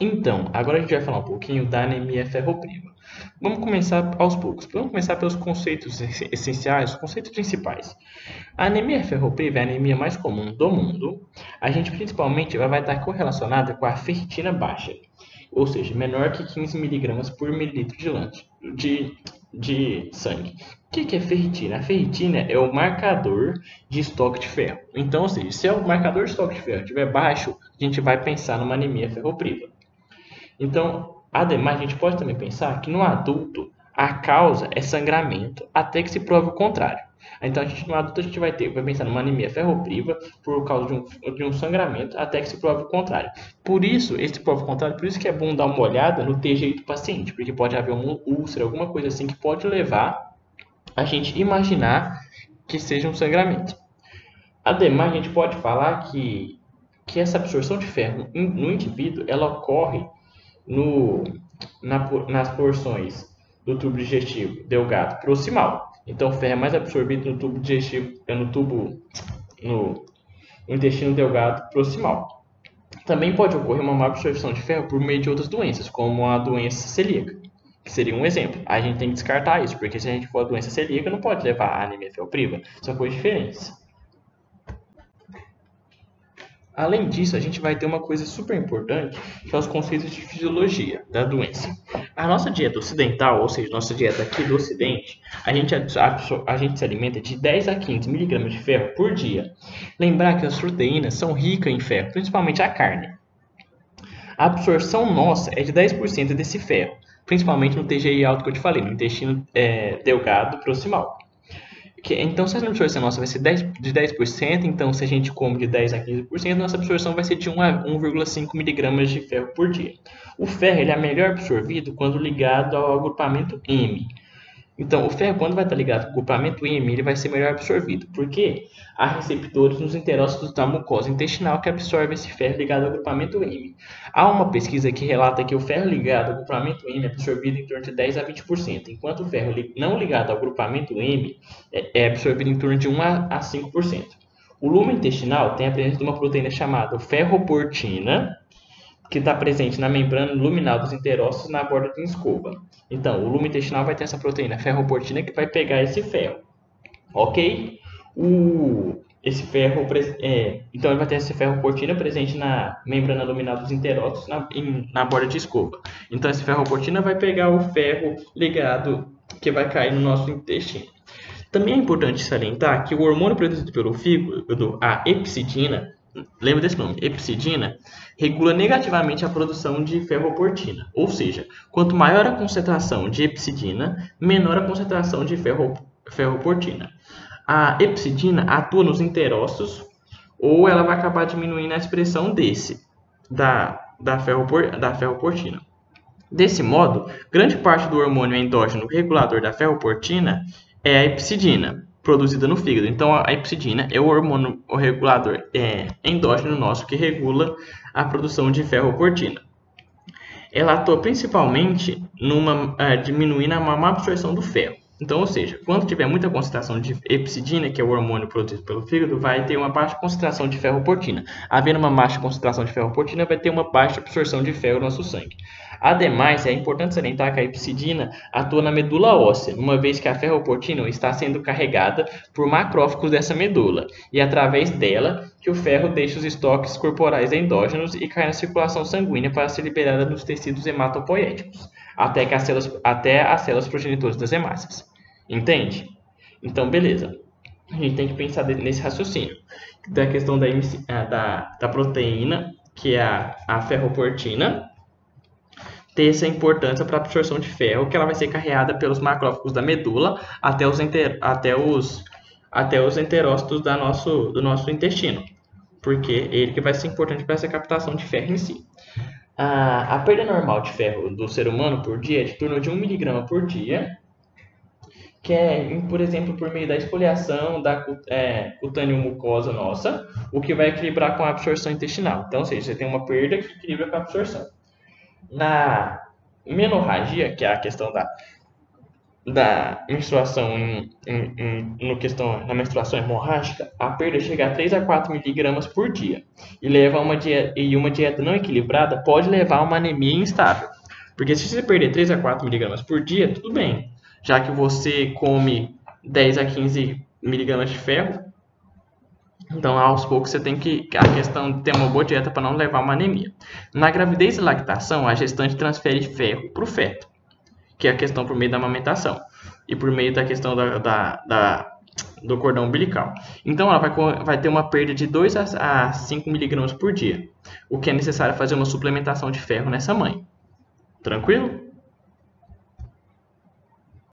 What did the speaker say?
Então, agora a gente vai falar um pouquinho da anemia ferropriva. Vamos começar aos poucos. Vamos começar pelos conceitos essenciais, os conceitos principais. A anemia ferropriva é a anemia mais comum do mundo. A gente principalmente vai estar correlacionada com a ferritina baixa, ou seja, menor que 15 mg por mililitro de, de, de sangue. O que é ferritina? A ferritina é o marcador de estoque de ferro. Então, ou seja, se o marcador de estoque de ferro estiver baixo, a gente vai pensar numa anemia ferropriva. Então, ademais, a gente pode também pensar que no adulto a causa é sangramento até que se prove o contrário. Então, a gente, no adulto, a gente vai ter, vai pensar numa anemia ferropriva por causa de um, de um sangramento até que se prove o contrário. Por isso, esse prova o contrário, por isso que é bom dar uma olhada no TGI do paciente, porque pode haver uma úlcera, alguma coisa assim que pode levar a gente imaginar que seja um sangramento. Ademais, a gente pode falar que, que essa absorção de ferro no indivíduo ela ocorre no, na, nas porções do tubo digestivo delgado proximal. Então, o ferro é mais absorvido no tubo digestivo, é no tubo, no, no intestino delgado proximal. Também pode ocorrer uma má absorção de ferro por meio de outras doenças, como a doença celíaca, que seria um exemplo. A gente tem que descartar isso, porque se a gente for a doença celíaca, não pode levar a anemia ferropriva. São coisas diferentes. Além disso, a gente vai ter uma coisa super importante, que é os conceitos de fisiologia da doença. A nossa dieta ocidental, ou seja, nossa dieta aqui do ocidente, a gente, a, gente se alimenta de 10 a 15 miligramas de ferro por dia. Lembrar que as proteínas são ricas em ferro, principalmente a carne. A absorção nossa é de 10% desse ferro, principalmente no TGI alto que eu te falei, no intestino é, delgado proximal. Que, então, se a absorção nossa vai ser 10, de 10%, então se a gente come de 10 a 15%, nossa absorção vai ser de 1 a 1,5 miligramas de ferro por dia. O ferro ele é melhor absorvido quando ligado ao agrupamento M, então, o ferro, quando vai estar ligado ao agrupamento M, ele vai ser melhor absorvido, porque há receptores nos enterócitos da mucosa intestinal que absorvem esse ferro ligado ao agrupamento M. Há uma pesquisa que relata que o ferro ligado ao agrupamento M é absorvido em torno de 10 a 20%, enquanto o ferro não ligado ao agrupamento M é, é absorvido em torno de 1 a 5%. O lume intestinal tem a presença de uma proteína chamada ferroportina, que está presente na membrana luminal dos enterócitos na borda da escova. Então, o lume intestinal vai ter essa proteína ferroportina que vai pegar esse ferro. Ok? O, esse ferro, é, então ele vai ter esse ferroportina presente na membrana luminal dos enterócitos na, em, na borda de escova. Então, esse ferroportina vai pegar o ferro ligado que vai cair no nosso intestino. Também é importante salientar que o hormônio produzido pelo fígado, a epsidina, lembra desse nome, epsidina, regula negativamente a produção de ferroportina. Ou seja, quanto maior a concentração de epsidina, menor a concentração de ferro, ferroportina. A epsidina atua nos enterócitos ou ela vai acabar diminuindo a expressão desse, da, da, ferropor, da ferroportina. Desse modo, grande parte do hormônio endógeno regulador da ferroportina é a epsidina, produzida no fígado. Então, a epsidina é o hormônio o regulador é, endógeno nosso que regula a produção de ferroportina. Ela atua principalmente numa uh, diminuindo a má absorção do ferro. Então, ou seja, quando tiver muita concentração de epsidina, que é o hormônio produzido pelo fígado, vai ter uma baixa concentração de ferroportina. Havendo uma baixa concentração de ferroportina, vai ter uma baixa absorção de ferro no nosso sangue. Ademais, é importante salientar que a epsidina atua na medula óssea, uma vez que a ferroportina está sendo carregada por macrófagos dessa medula, e é através dela que o ferro deixa os estoques corporais endógenos e cai na circulação sanguínea para ser liberada nos tecidos hematopoéticos, até, que as células, até as células progenitoras das hemácias. Entende? Então, beleza. A gente tem que pensar nesse raciocínio da questão da, da, da proteína, que é a, a ferroportina, ter essa importância para a absorção de ferro, que ela vai ser carregada pelos macrófagos da medula até os, enter, até os, até os enterócitos da nosso, do nosso intestino, porque é ele que vai ser importante para essa captação de ferro em si. A, a perda normal de ferro do ser humano por dia é de torno de 1 miligrama por dia, que é, por exemplo, por meio da esfoliação da é, cutânea mucosa nossa, o que vai equilibrar com a absorção intestinal. Então, ou seja, você tem uma perda que equilibra com a absorção. Na menorragia, que é a questão da, da menstruação em, em, em, no questão, na menstruação hemorrágica, a perda chega a 3 a 4 miligramas por dia. E, leva uma dieta, e uma dieta não equilibrada pode levar a uma anemia instável. Porque se você perder 3 a 4 miligramas por dia, tudo bem. Já que você come 10 a 15 miligramas de ferro, então, aos poucos, você tem que. A questão de ter uma boa dieta para não levar uma anemia. Na gravidez e lactação, a gestante transfere ferro para o feto que é a questão por meio da amamentação e por meio da questão da, da, da do cordão umbilical. Então, ela vai, vai ter uma perda de 2 a 5 miligramas por dia, o que é necessário fazer uma suplementação de ferro nessa mãe. Tranquilo?